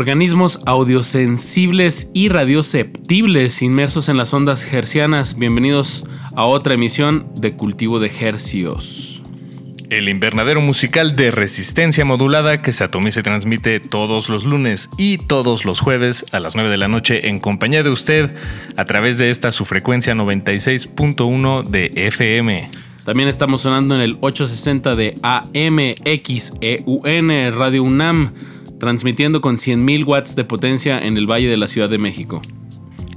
Organismos audiosensibles y radioceptibles inmersos en las ondas hercianas. Bienvenidos a otra emisión de Cultivo de Hercios. El invernadero musical de resistencia modulada que se atomiza y transmite todos los lunes y todos los jueves a las 9 de la noche en compañía de usted a través de esta su frecuencia 96.1 de FM. También estamos sonando en el 860 de AMXEUN Radio UNAM transmitiendo con 100.000 watts de potencia en el Valle de la Ciudad de México.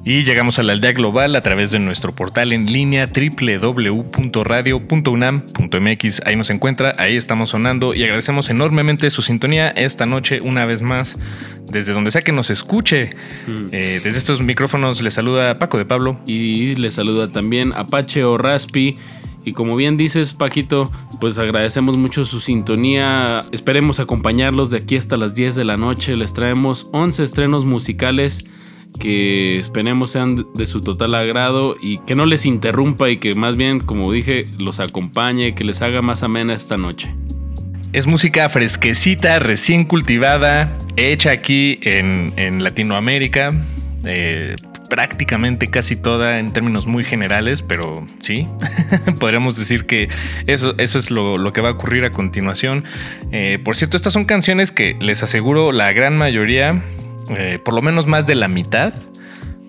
Y llegamos a la aldea global a través de nuestro portal en línea www.radio.unam.mx. Ahí nos encuentra, ahí estamos sonando y agradecemos enormemente su sintonía esta noche una vez más, desde donde sea que nos escuche. Mm. Eh, desde estos micrófonos le saluda Paco de Pablo. Y le saluda también Apache o Raspi. Y como bien dices, Paquito, pues agradecemos mucho su sintonía. Esperemos acompañarlos de aquí hasta las 10 de la noche. Les traemos 11 estrenos musicales que esperemos sean de su total agrado y que no les interrumpa y que más bien, como dije, los acompañe, que les haga más amena esta noche. Es música fresquecita, recién cultivada, hecha aquí en, en Latinoamérica. Eh, prácticamente casi toda en términos muy generales, pero sí, podríamos decir que eso, eso es lo, que va a ocurrir a continuación. Eh, por cierto, estas son canciones que les aseguro la gran mayoría, eh, por lo menos más de la mitad,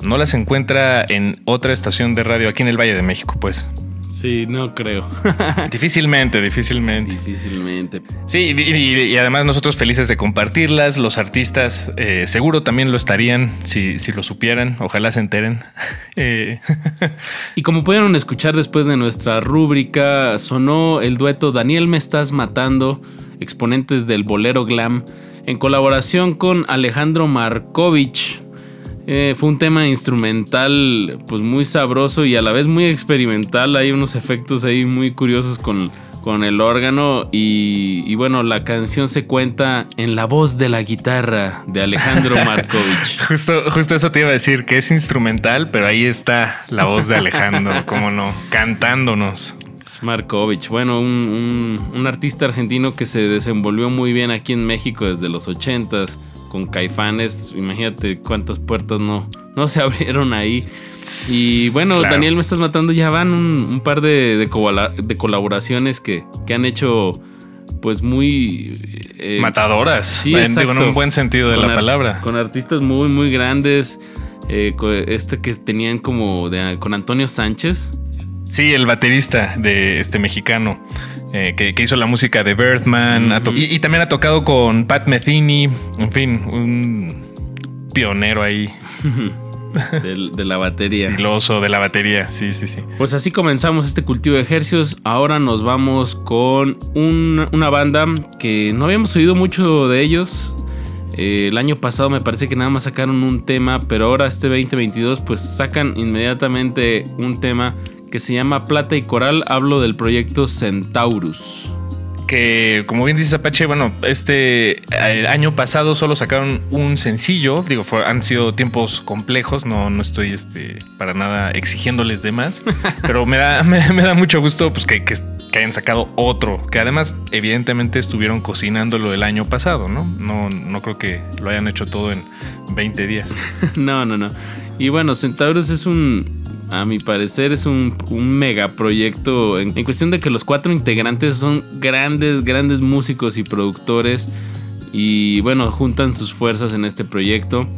no las encuentra en otra estación de radio aquí en el Valle de México, pues. Sí, no creo. difícilmente, difícilmente. Difícilmente. Sí, y, además nosotros felices de compartirlas. Los artistas eh, seguro también lo estarían si, si, lo supieran. Ojalá se enteren. Eh, y como pudieron escuchar después de nuestra rúbrica, sonó el dueto Daniel Me Estás Matando, exponentes del bolero glam, en colaboración con Alejandro Markovich Eh, fue un tema instrumental pues muy sabroso y a la vez muy experimental. Hay unos efectos ahí muy curiosos con, con el órgano y, y, bueno, la canción se cuenta en la voz de la guitarra de Alejandro Markovich. justo, justo eso te iba a decir, que es instrumental, pero ahí está la voz de Alejandro, cómo no, cantándonos. Markovich, bueno, un, un, un, artista argentino que se desenvolvió muy bien aquí en México desde los ochentas con Caifanes, imagínate cuántas puertas no, no se abrieron ahí. Y bueno, claro. Daniel, me estás matando, ya van un, un par de, de, de, colaboraciones que, que han hecho pues muy... Eh, Matadoras, sí, en, digo, en un buen sentido de con la palabra. Con artistas muy, muy grandes. Eh, este que tenían como de, con Antonio Sánchez. Sí, el baterista de este mexicano. Eh, que, que, hizo la música de Birdman. Uh -huh. y, y, también ha tocado con Pat Metheny. En fin, un pionero ahí. de, de, la batería. Filoso de la batería, sí, sí, sí. Pues así comenzamos este cultivo de ejercicios. Ahora nos vamos con un, una banda que no habíamos oído mucho de ellos. Eh, el año pasado me parece que nada más sacaron un tema, pero ahora este 2022 pues sacan inmediatamente un tema que se llama Plata y Coral. Hablo del proyecto Centaurus. Que, como bien dice Apache, bueno, este el año pasado solo sacaron un sencillo. Digo, fue, han sido tiempos complejos. No, no estoy este, para nada exigiéndoles de más. pero me da, me, me, da mucho gusto pues, que, que, que, hayan sacado otro. Que además, evidentemente, estuvieron cocinándolo el año pasado, ¿no? No, no creo que lo hayan hecho todo en 20 días. no, no, no. Y bueno, Centaurus es un, a mi parecer es un, un megaproyecto en, en, cuestión de que los cuatro integrantes son grandes, grandes músicos y productores y bueno, juntan sus fuerzas en este proyecto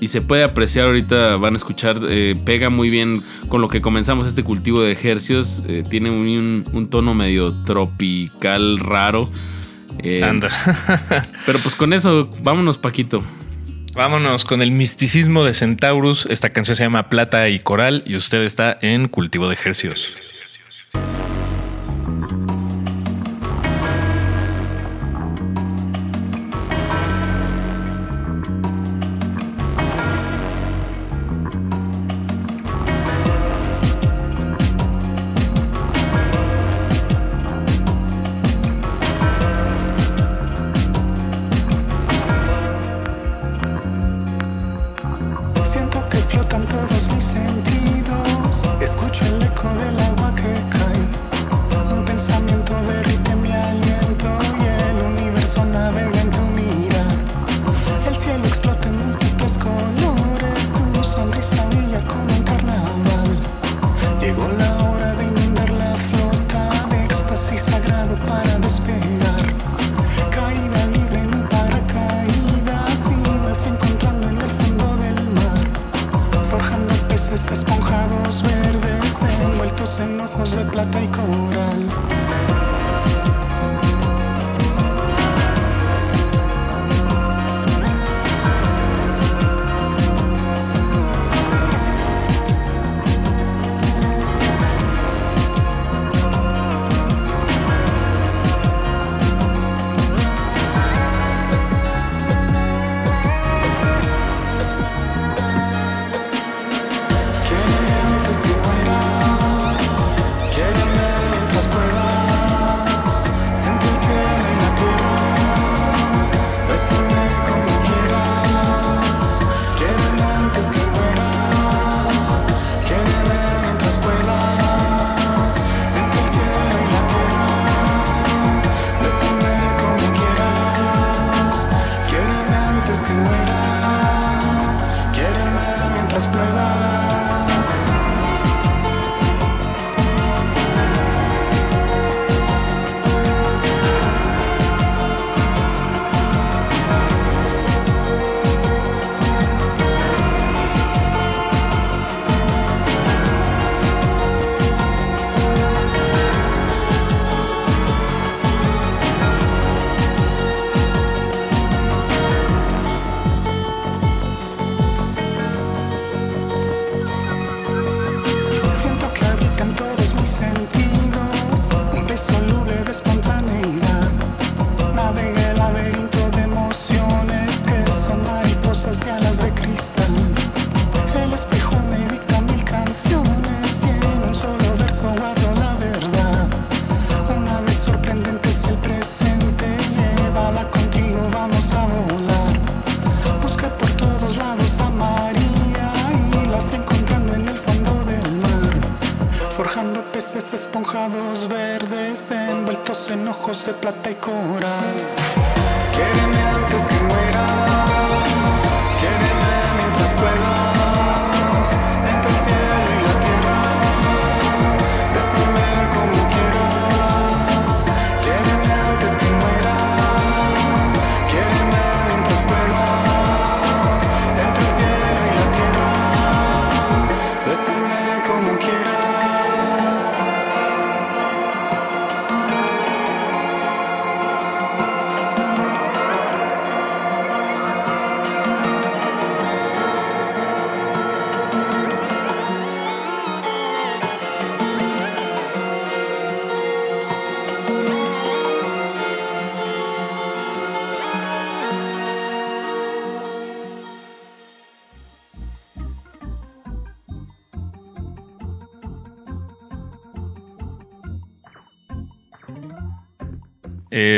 y se puede apreciar ahorita, van a escuchar, eh, pega muy bien con lo que comenzamos este cultivo de ejercios, eh, tiene un, un, tono medio tropical raro. Eh, Anda. pero pues con eso, vámonos Paquito. Vámonos con el misticismo de Centaurus. Esta canción se llama Plata y Coral y usted está en Cultivo de Ejercios.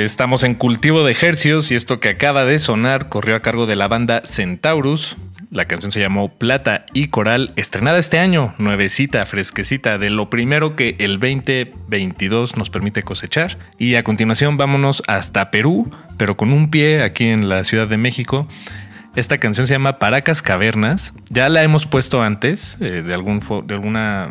Estamos en cultivo de ejercios y esto que acaba de sonar corrió a cargo de la banda Centaurus. La canción se llamó Plata y Coral, estrenada este año, nuevecita, fresquecita, de lo primero que el 2022 nos permite cosechar. Y a continuación vámonos hasta Perú, pero con un pie aquí en la Ciudad de México. Esta canción se llama Paracas Cavernas. Ya la hemos puesto antes, eh, de, algún de alguna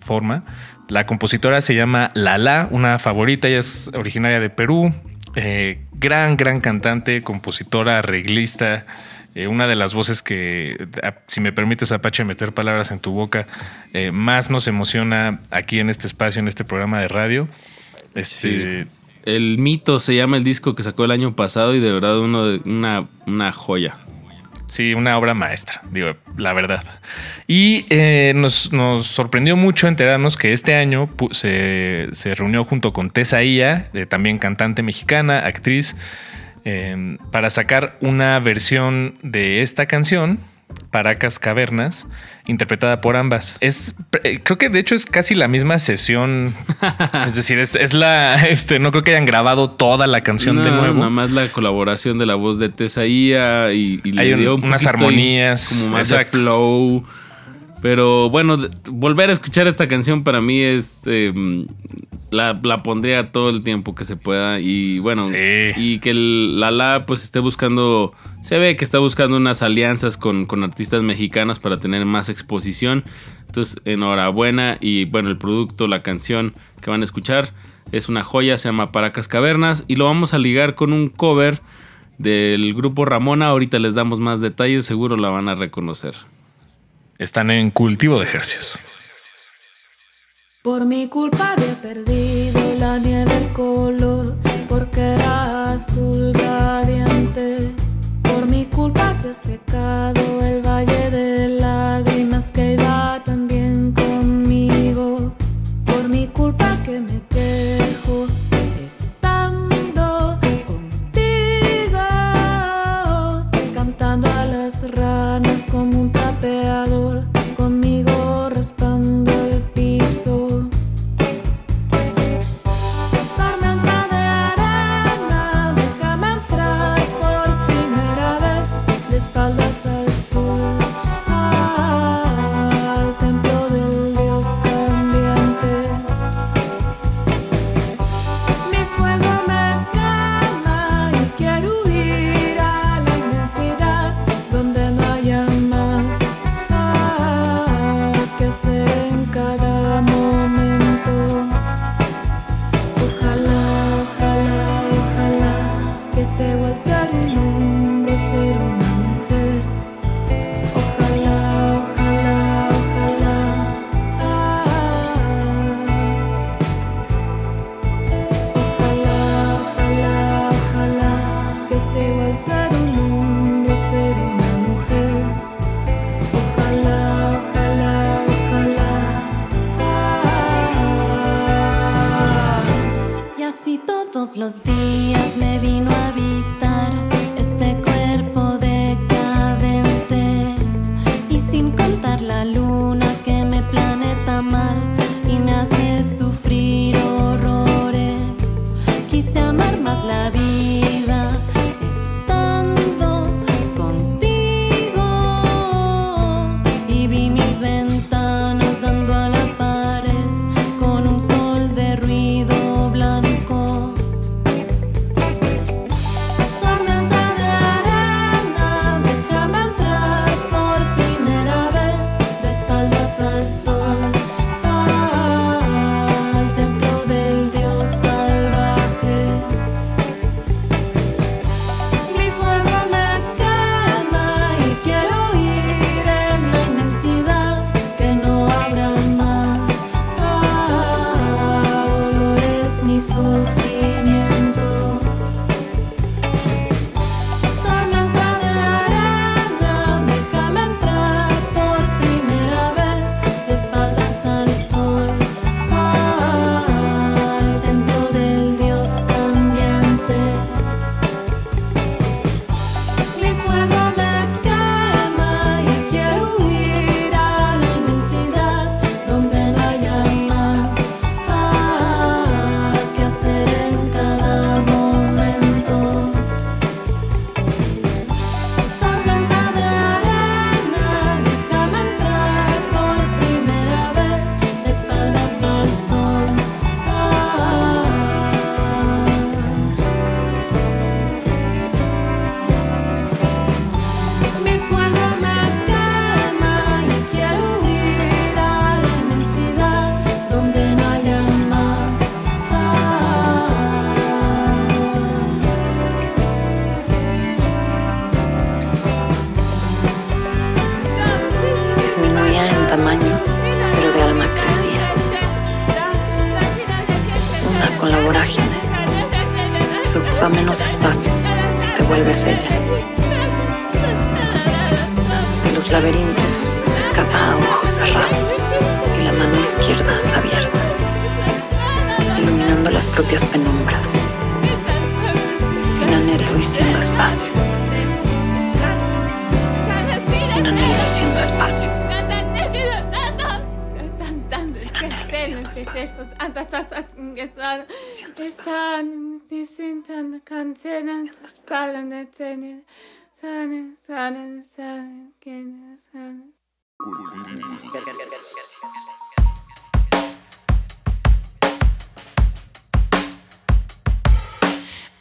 forma. La compositora se llama Lala, una favorita, ella es originaria de Perú. Eh, gran, gran cantante, compositora, arreglista. eh, una de las voces que, a- si me permites, Apache, meter palabras en tu boca, eh, más nos emociona aquí en este espacio, en este programa de radio. Este, Sí. El mito se llama el disco que sacó el año pasado y de verdad uno de, una, una joya. Sí, una obra maestra, digo, la verdad. Y eh, nos, nos sorprendió mucho enterarnos que este año se, se reunió junto con Tessa Ia, eh, también cantante mexicana, actriz, eh, para sacar una versión de esta canción, Paracas Cavernas, interpretada por ambas. Es, eh, creo que de hecho es casi la misma sesión. es decir, es, es la, este, no creo que hayan grabado toda la canción de nuevo. Nada más la colaboración de la voz de Tesaía y, y Hay le un- dio un unas armonías, Como más de flow. Pero bueno, volver a escuchar esta canción para mí es. eh, la, la pondría todo el tiempo que se pueda. Y bueno, Sí. y que el Lala pues esté buscando. Se ve que está buscando unas alianzas con, con artistas mexicanas para tener más exposición. Entonces, enhorabuena. Y bueno, el producto, la canción que van a escuchar es una joya, se llama Paracas Cavernas. Y lo vamos a ligar con un cover del grupo Ramona. Ahorita les damos más detalles, seguro la van a reconocer. Están en cultivo de ejercicios. Por mi culpa había perdido la nieve el color, porque era azul radiante. Por mi culpa se ha secado el valle de lágrimas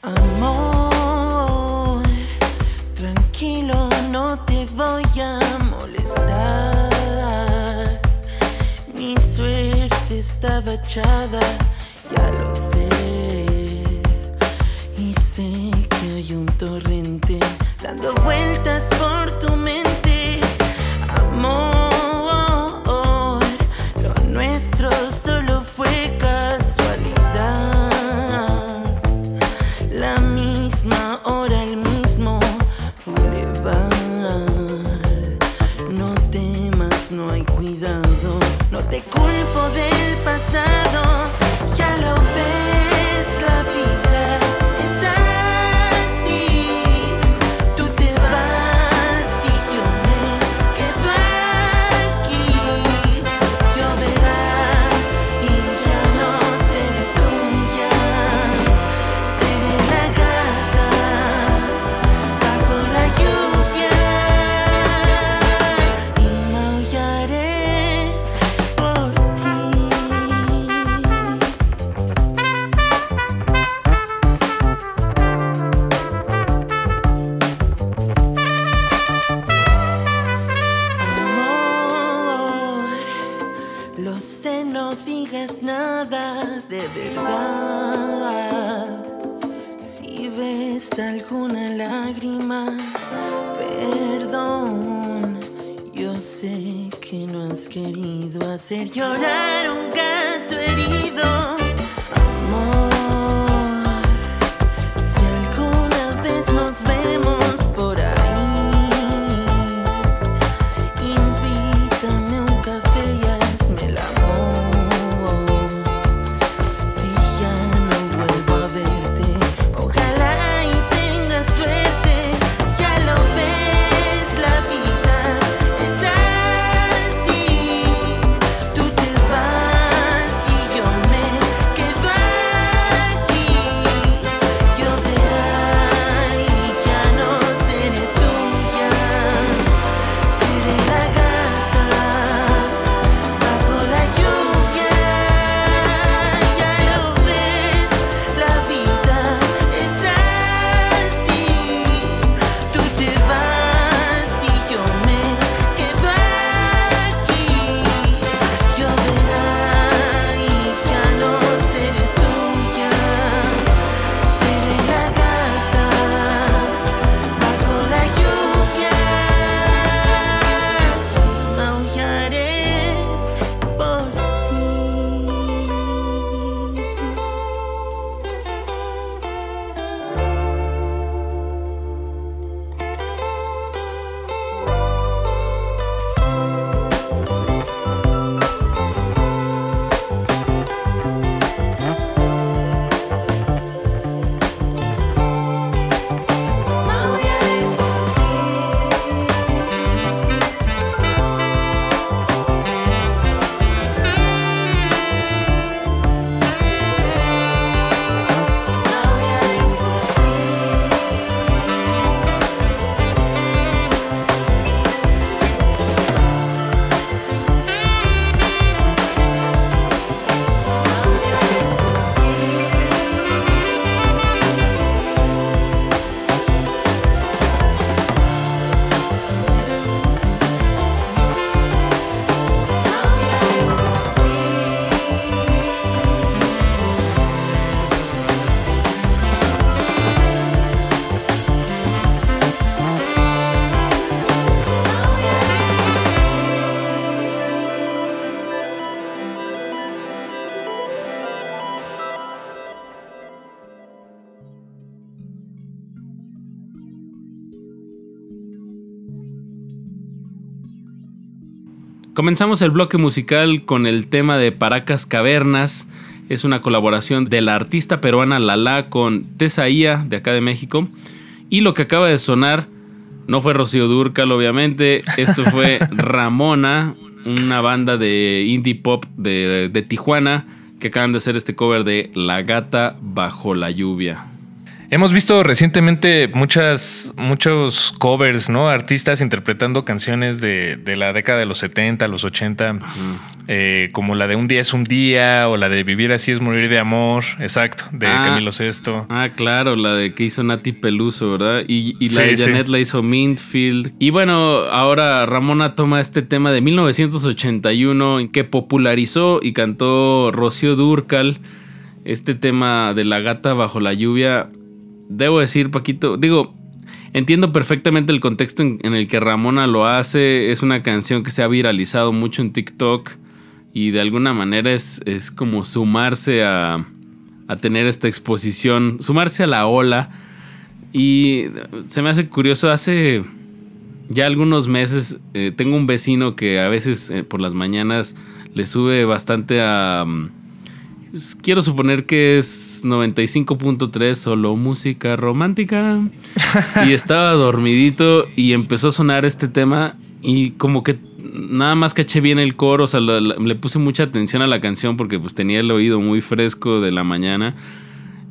Amor, tranquilo, no te voy a molestar. Mi suerte estaba echada, ya lo sé. Y sé que hay un torrente. dando vueltas por Comenzamos el bloque musical con el tema de Paracas Cavernas. Es una colaboración de la artista peruana Lala con Tesaía de acá de México. Y lo que acaba de sonar no fue Rocío Durcal, obviamente. Esto fue Ramona, una banda de indie pop de, de Tijuana que acaban de hacer este cover de La gata bajo la lluvia. Hemos visto recientemente muchas, muchos covers, ¿no? Artistas interpretando canciones de, de la década de los 70, los 80, eh, como la de Un día es un día o la de Vivir así es morir de amor, exacto, de Ah. Camilo Sesto. Ah, claro, la de que hizo Nati Peluso, ¿verdad? Y, y la Sí, de sí. Janet la hizo Mintfield. Y bueno, ahora Ramona toma este tema de 1981 en que popularizó y cantó Rocío Durcal. Este tema de la gata bajo la lluvia. Debo decir, Paquito, digo, entiendo perfectamente el contexto en, el que Ramona lo hace. Es una canción que se ha viralizado mucho en TikTok. Y de alguna manera es, es como sumarse a, a tener esta exposición, sumarse a la ola. Y se me hace curioso, hace ya algunos meses eh, tengo un vecino que a veces eh, por las mañanas le sube bastante a... mm, quiero suponer que es 95.3 solo música romántica. y estaba dormidito y empezó a sonar este tema y como que nada más caché bien el coro, o sea, la- la- le puse mucha atención a la canción porque pues tenía el oído muy fresco de la mañana.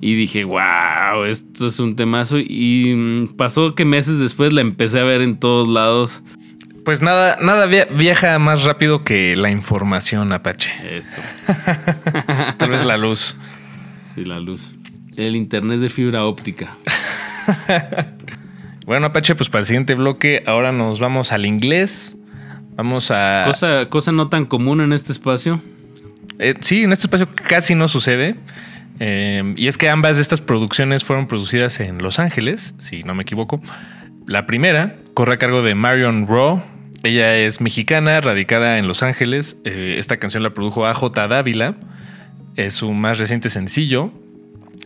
Y dije, wow, esto es un temazo. Y mm, pasó que meses después la empecé a ver en todos lados. Pues nada, nada via- viaja más rápido que la información, Apache. Eso. Tal vez la luz. Sí, la luz. El internet de fibra óptica. Bueno, Apache, pues para el siguiente bloque, ahora nos vamos al inglés. Vamos a. Cosa, cosa no tan común en este espacio. Eh, sí, en este espacio casi no sucede. Eh, y es que ambas de estas producciones fueron producidas en Los Ángeles, si no me equivoco. La primera corre a cargo de Marion Raw. Ella es mexicana, radicada en Los Ángeles. Eh, esta canción la produjo AJ Dávila. Es su más reciente sencillo.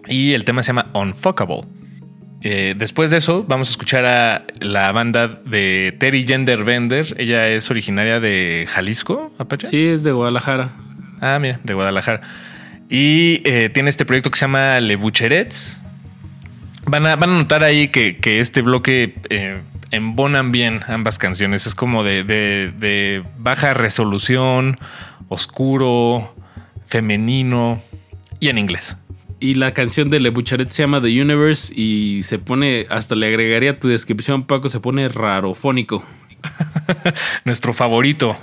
Y el tema se llama Unfuckable. Eh, después de eso, vamos a escuchar a la banda de Terry Gender Bender. Ella es originaria de Jalisco, Apache. Sí, es de Guadalajara. Ah, mira, de Guadalajara. Y eh, tiene este proyecto que se llama Le Bucherets. Van a, van a notar ahí que, que este bloque eh, embonan bien ambas canciones. Es como de, de- de baja resolución, oscuro, femenino y en inglés. Y la canción de Le Bucharet se llama The Universe y se pone, hasta le agregaría tu descripción, Paco, se pone rarofónico. Nuestro favorito.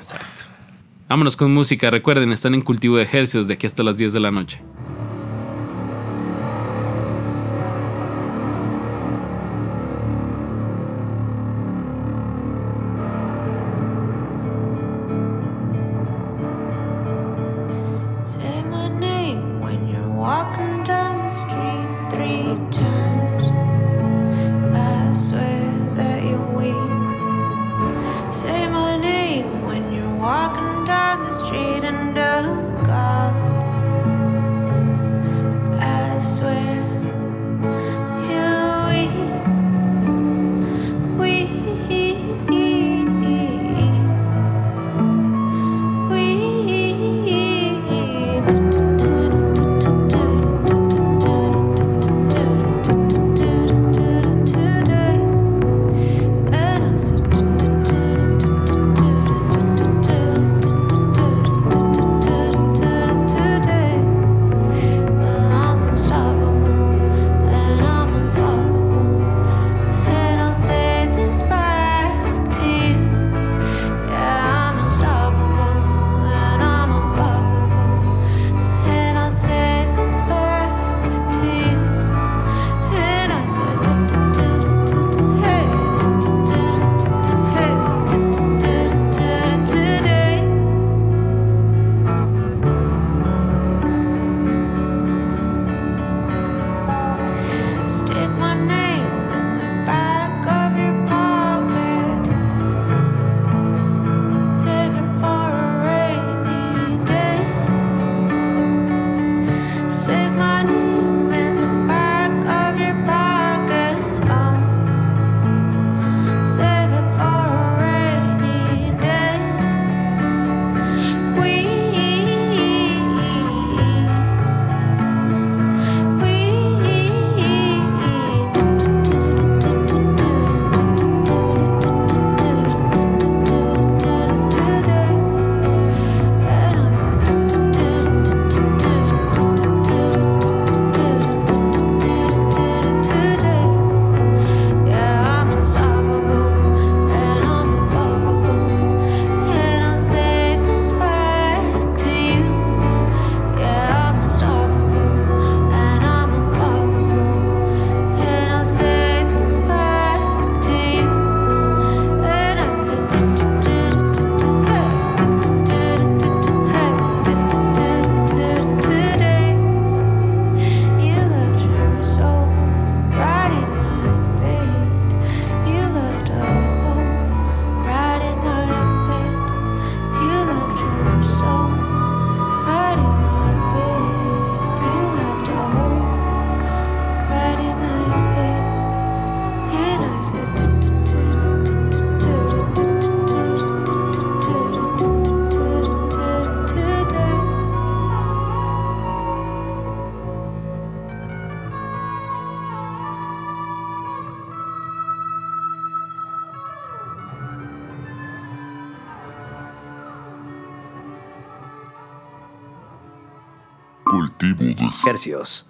Vámonos con música. Recuerden, están en cultivo de ejercicios de aquí hasta las 10 de la noche. activo de hercios.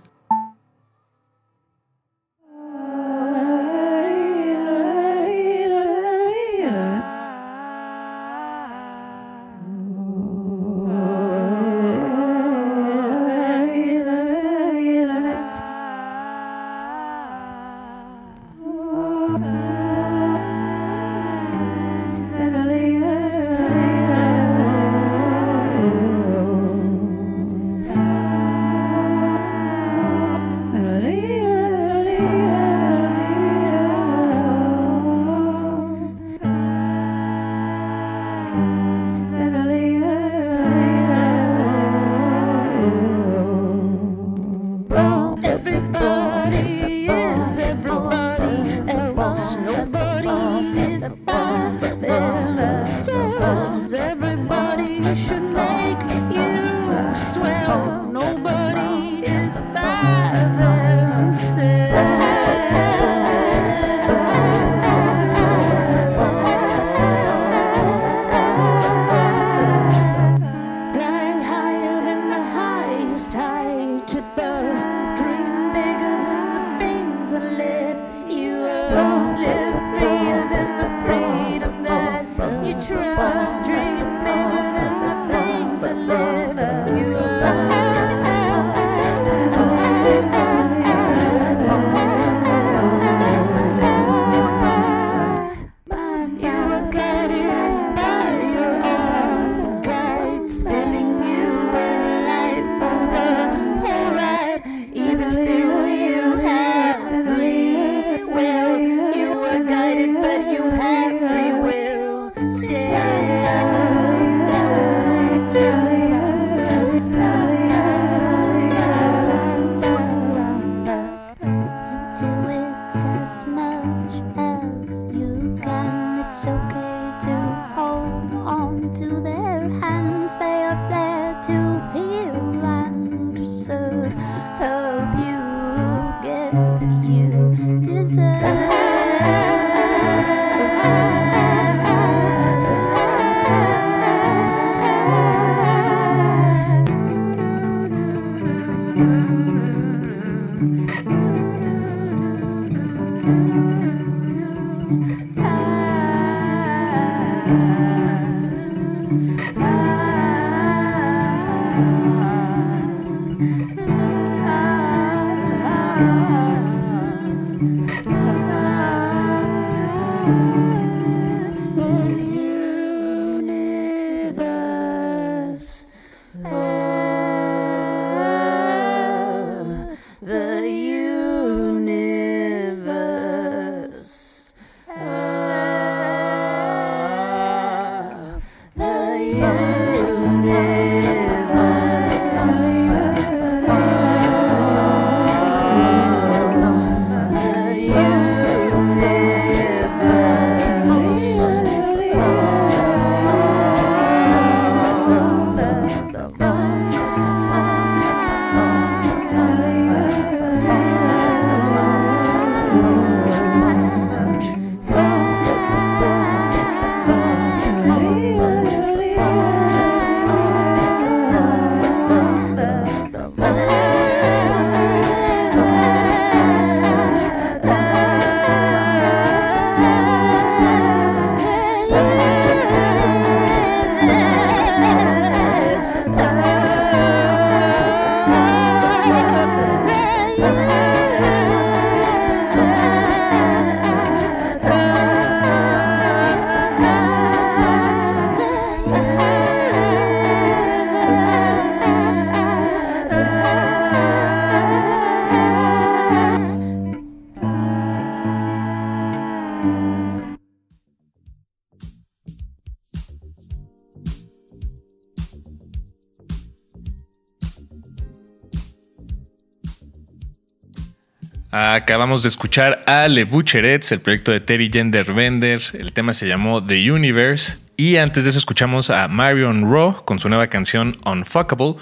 Acabamos de escuchar a Le Butcherets, el proyecto de Terry Genderbender. El tema se llamó The Universe. Y antes de eso escuchamos a Marion Raw con su nueva canción Unfuckable.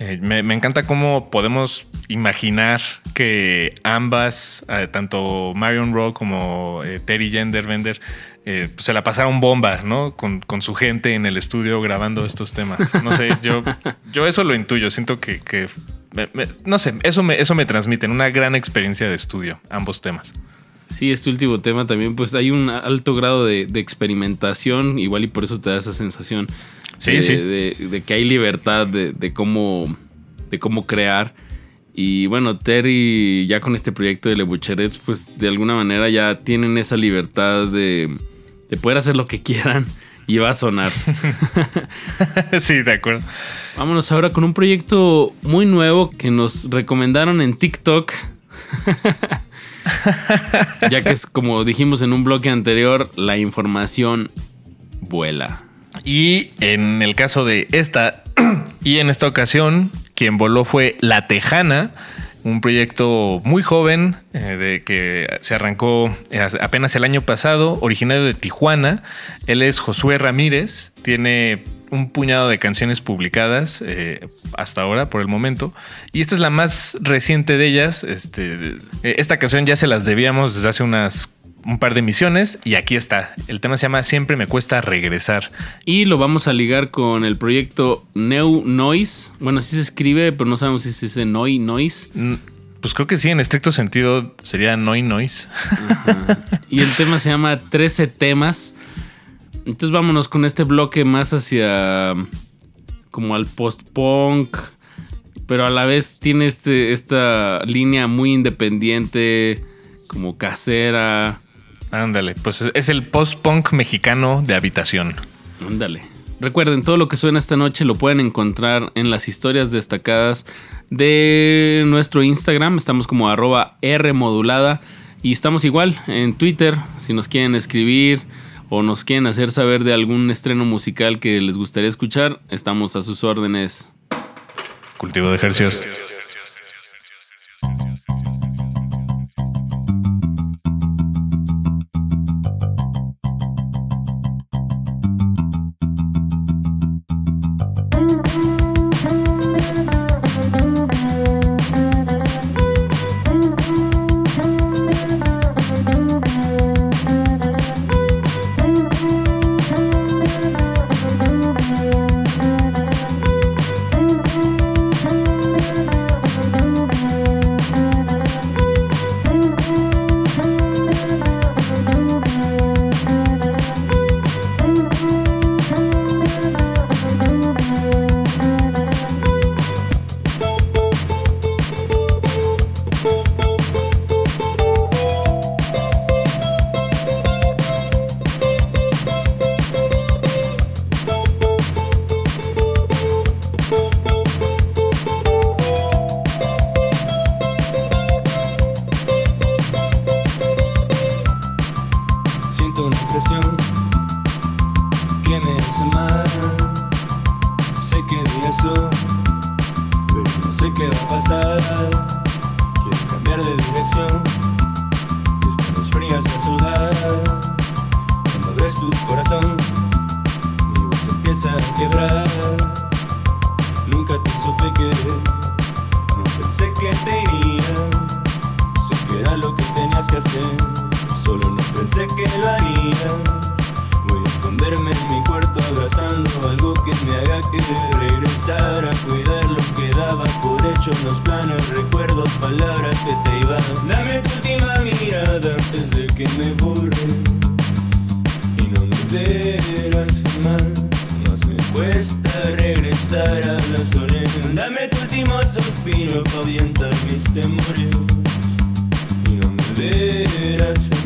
Eh, me, me, encanta cómo podemos imaginar que ambas, eh, tanto Marion Rowe como eh, Terry Genderbender, eh, pues, se la pasaron bomba, ¿no? Con, con, su gente en el estudio grabando estos temas. No sé, yo, yo eso lo intuyo. Siento que, que no sé, eso me, eso me transmiten una gran experiencia de estudio, ambos temas. Sí, este último tema también, pues hay un alto grado de, experimentación, igual y por eso te da esa sensación de, de, que hay libertad de, cómo, de cómo crear. Y bueno, Terry ya con este proyecto de Le Boucherets, pues de alguna manera ya tienen esa libertad de, de poder hacer lo que quieran y va a sonar. sí, de acuerdo. Vámonos ahora con un proyecto muy nuevo que nos recomendaron en TikTok. ya que es como dijimos en un bloque anterior, la información vuela. Y en el caso de esta y en esta ocasión, quien voló fue La Tejana, un proyecto muy joven eh, de que se arrancó eh, apenas el año pasado, originario de Tijuana. Él es Josué Ramírez, tiene un puñado de canciones publicadas eh, hasta ahora, por el momento. Y esta es la más reciente de ellas. Este, esta canción ya se las debíamos desde hace unas un par de misiones y aquí está. El tema se llama Siempre me cuesta regresar. Y lo vamos a ligar con el proyecto Neu Noise. Bueno, así se escribe, pero no sabemos si se dice Noi Noise. Mm, Pues creo que sí, en estricto sentido sería Noi Noise. Y el tema se llama 13 temas. Entonces vámonos con este bloque más hacia como al post-punk, pero a la vez tiene este, esta línea muy independiente, como casera. Ándale, pues es el post-punk mexicano de habitación. Ándale. Recuerden, todo lo que suena esta noche lo pueden encontrar en las historias destacadas de nuestro Instagram. Estamos como arroba Rmodulada. Y estamos igual en Twitter. Si nos quieren escribir o nos quieren hacer saber de algún estreno musical que les gustaría escuchar, estamos a sus órdenes. Cultivo de ejercicios.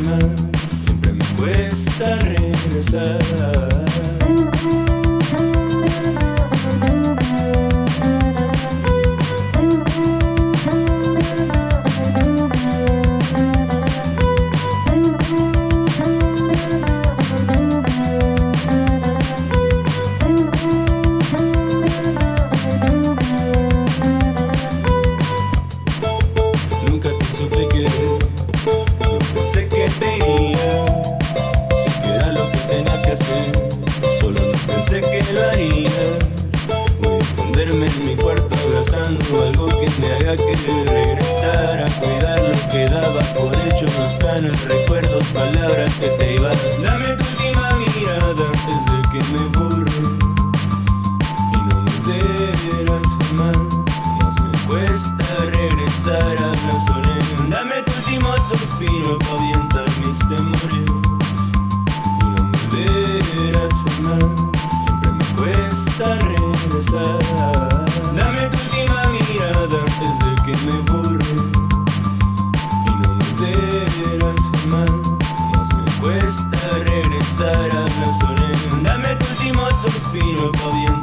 Más. Siempre me cuesta regresar. Que regresar a cuidar lo que daba por hecho los planes, recuerdos, palabras que te iban. Dame tu última mirada antes de que me borre y no me verás más. Más me cuesta regresar a razones. Dame tu último suspiro para avientar mis temores. Y no me verás jamás. Siempre me cuesta regresar. Que me borre. Y no me verás jamás. Más me cuesta regresar a razones. Dame tu último suspiro para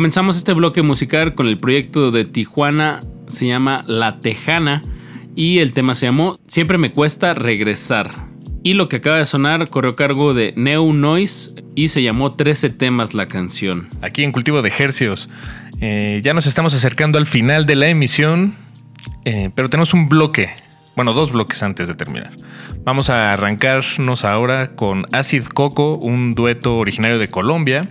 Comenzamos este bloque musical con el proyecto de Tijuana, se llama La Tejana y el tema se llamó Siempre me cuesta regresar. Y lo que acaba de sonar corrió cargo de Neo Noise y se llamó 13 temas la canción. Aquí en Cultivo de Ejercios. Eh, ya nos estamos acercando al final de la emisión, eh, pero tenemos un bloque, bueno, dos bloques antes de terminar. Vamos a arrancarnos ahora con Acid Coco, un dueto originario de Colombia.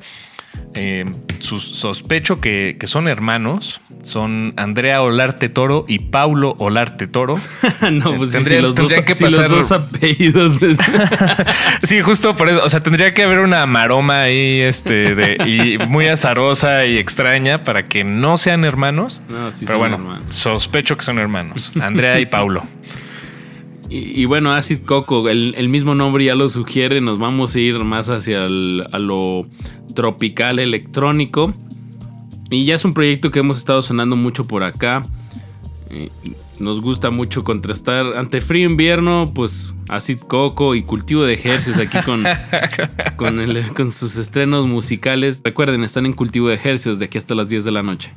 Eh, sus- sospecho que, que son hermanos, son Andrea Olarte Toro y Paulo Olarte Toro. no, pues Tendría- si los, dos, que si los pasar- dos apellidos. es- Sí, justo por eso. O sea, tendría que haber una maroma ahí, este, de, y muy azarosa y extraña para que no sean hermanos. No, sí Pero bueno, hermanos. sospecho que son hermanos. Andrea y Paulo. Y, y bueno, Acid Coco, el, el mismo nombre ya lo sugiere, nos vamos a ir más hacia el- a lo tropical electrónico. Y ya es un proyecto que hemos estado sonando mucho por acá. Eh, nos gusta mucho contrastar ante frío invierno, pues acid coco y cultivo de ejercicios aquí con, con, el- con sus estrenos musicales. Recuerden, están en cultivo de ejercicios de aquí hasta las 10 de la noche.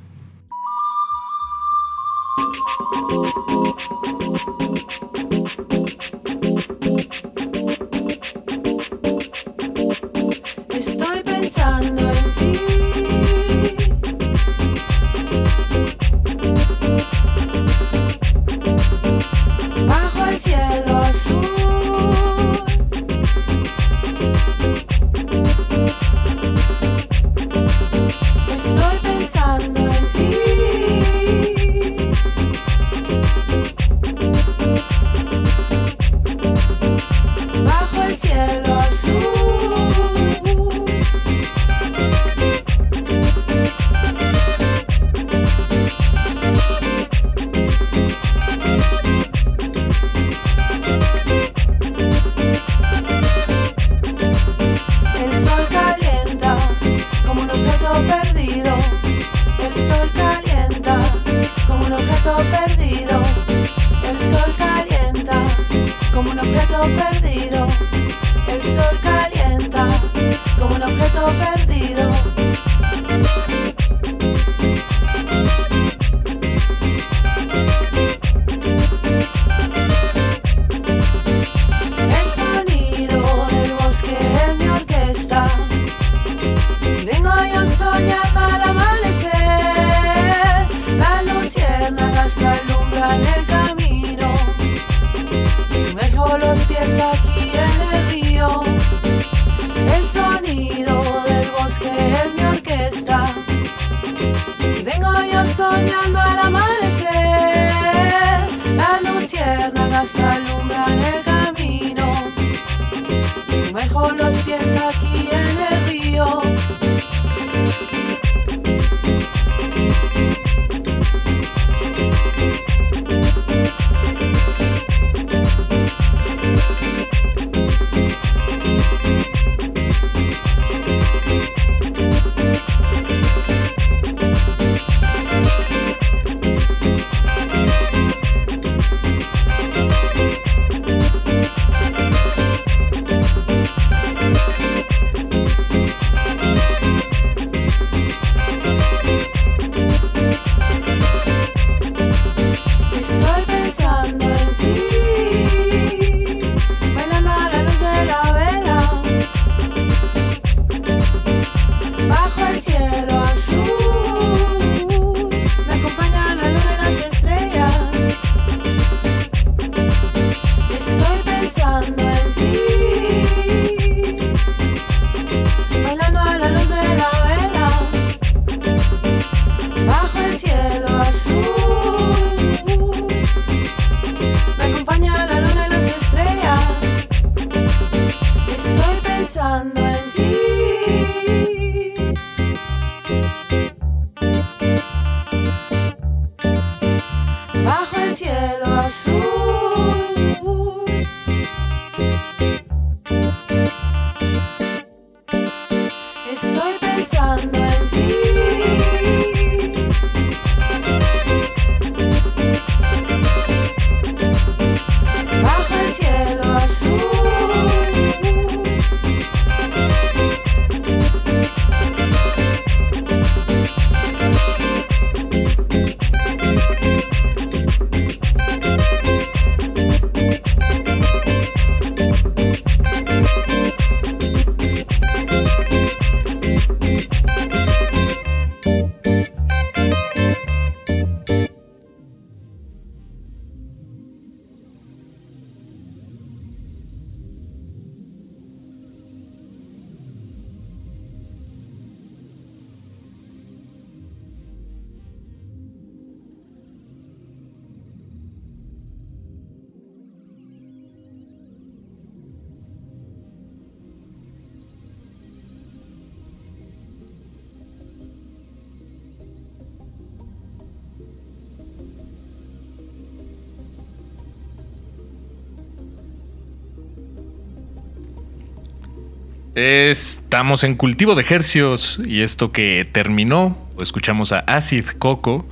Estamos en cultivo de hercios y esto que terminó, escuchamos a Acid Coco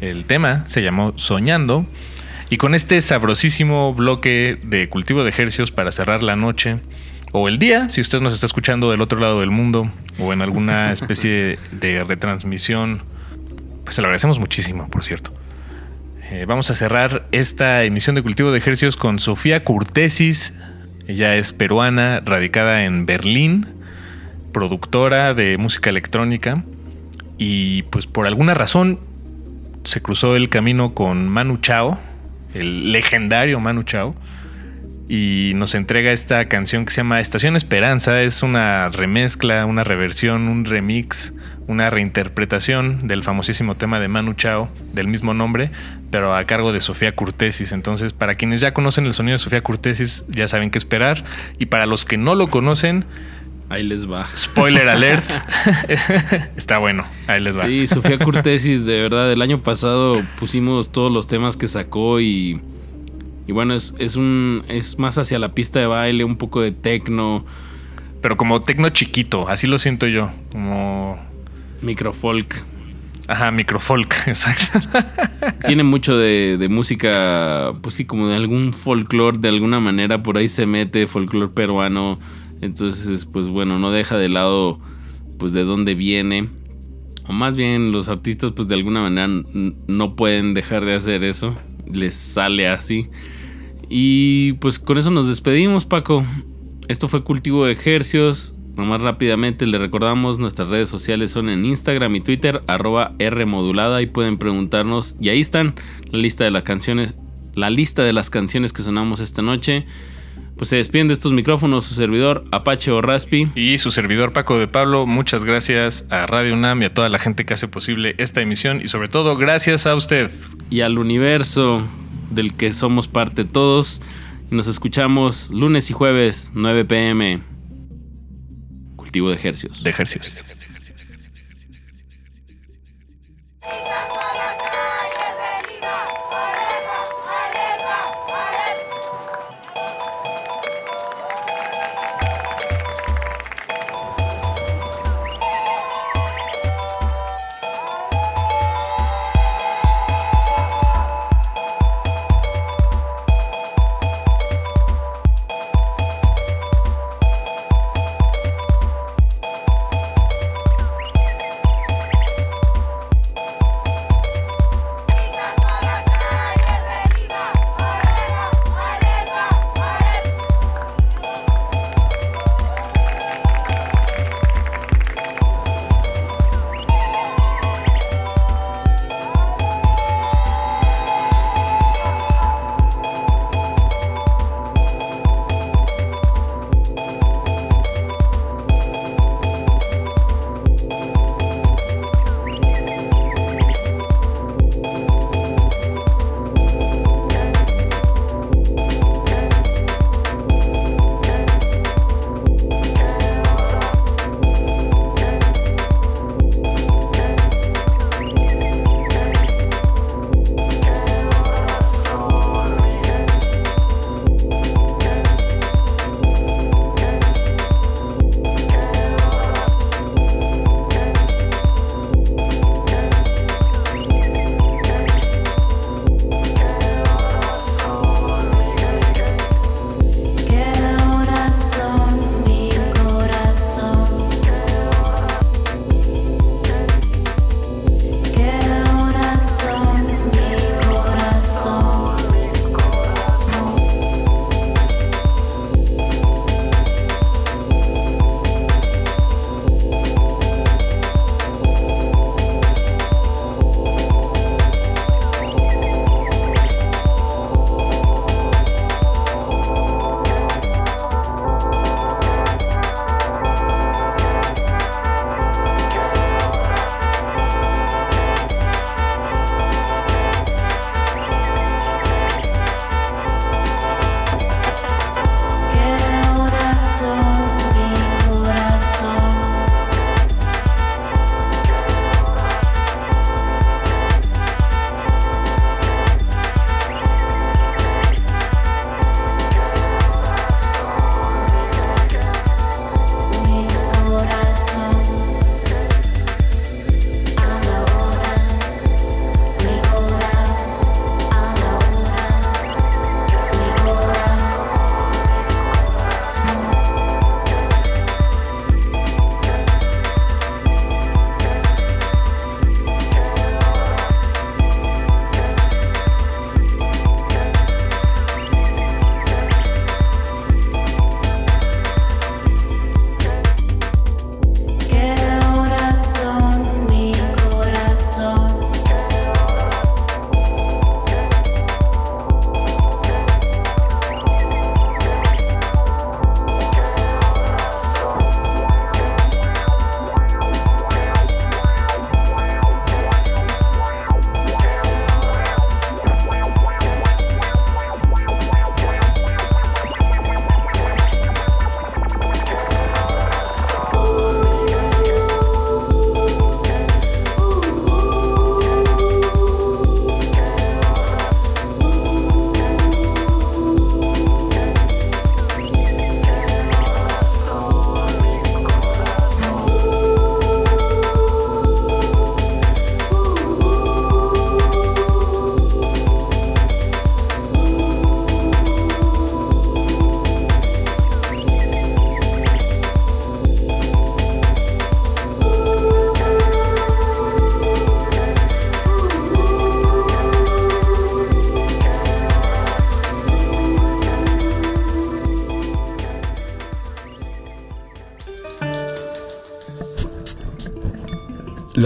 El tema se llamó Soñando. Y con este sabrosísimo bloque de cultivo de ejercicios para cerrar la noche o el día, si usted nos está escuchando del otro lado del mundo o en alguna especie de retransmisión, pues se lo agradecemos muchísimo, por cierto. Eh, vamos a cerrar esta emisión de cultivo de ejercicios con Sofía Curtesis. Ella es peruana, radicada en Berlín, productora de música electrónica y pues por alguna razón se cruzó el camino con Manu Chao, el legendario Manu Chao, y nos entrega esta canción que se llama Estación Esperanza. Es una remezcla, una reversión, un remix, una reinterpretación del famosísimo tema de Manu Chao, del mismo nombre, pero a cargo de Sofía Curtesis. Entonces, para quienes ya conocen el sonido de Sofía Curtesis, ya saben qué esperar. Y para los que no lo conocen, Ahí les va. spoiler alert, está bueno, ahí les va. Sí, Sofía Curtesis, de verdad, el año pasado pusimos todos los temas que sacó y, y bueno, es, es un es más hacia la pista de baile, un poco de tecno, Pero como tecno chiquito, así lo siento yo, como... microfolk. Ajá, microfolk, exacto. Tiene mucho de, de música, pues sí, como de algún folclore, de alguna manera por ahí se mete, folclore peruano. Entonces, pues bueno, no deja de lado, pues de dónde viene. O más bien, los artistas, pues de alguna manera no pueden dejar de hacer eso. Les sale así. Y pues con eso nos despedimos, Paco. Esto fue Cultivo de Ejercios. Nomás rápidamente le recordamos, nuestras redes sociales son en Instagram y Twitter, arroba Rmodulada, y pueden preguntarnos. Y ahí están la lista de las canciones, la lista de las canciones que sonamos esta noche. Pues se despiden de estos micrófonos su servidor Apache o Raspi. Y su servidor Paco de Pablo, muchas gracias a Radio UNAM y a toda la gente que hace posible esta emisión y sobre todo gracias a usted. y al universo del que somos parte todos. Nos escuchamos lunes y jueves, 9 pm. Cultivo de ejercicios. De ejercicios.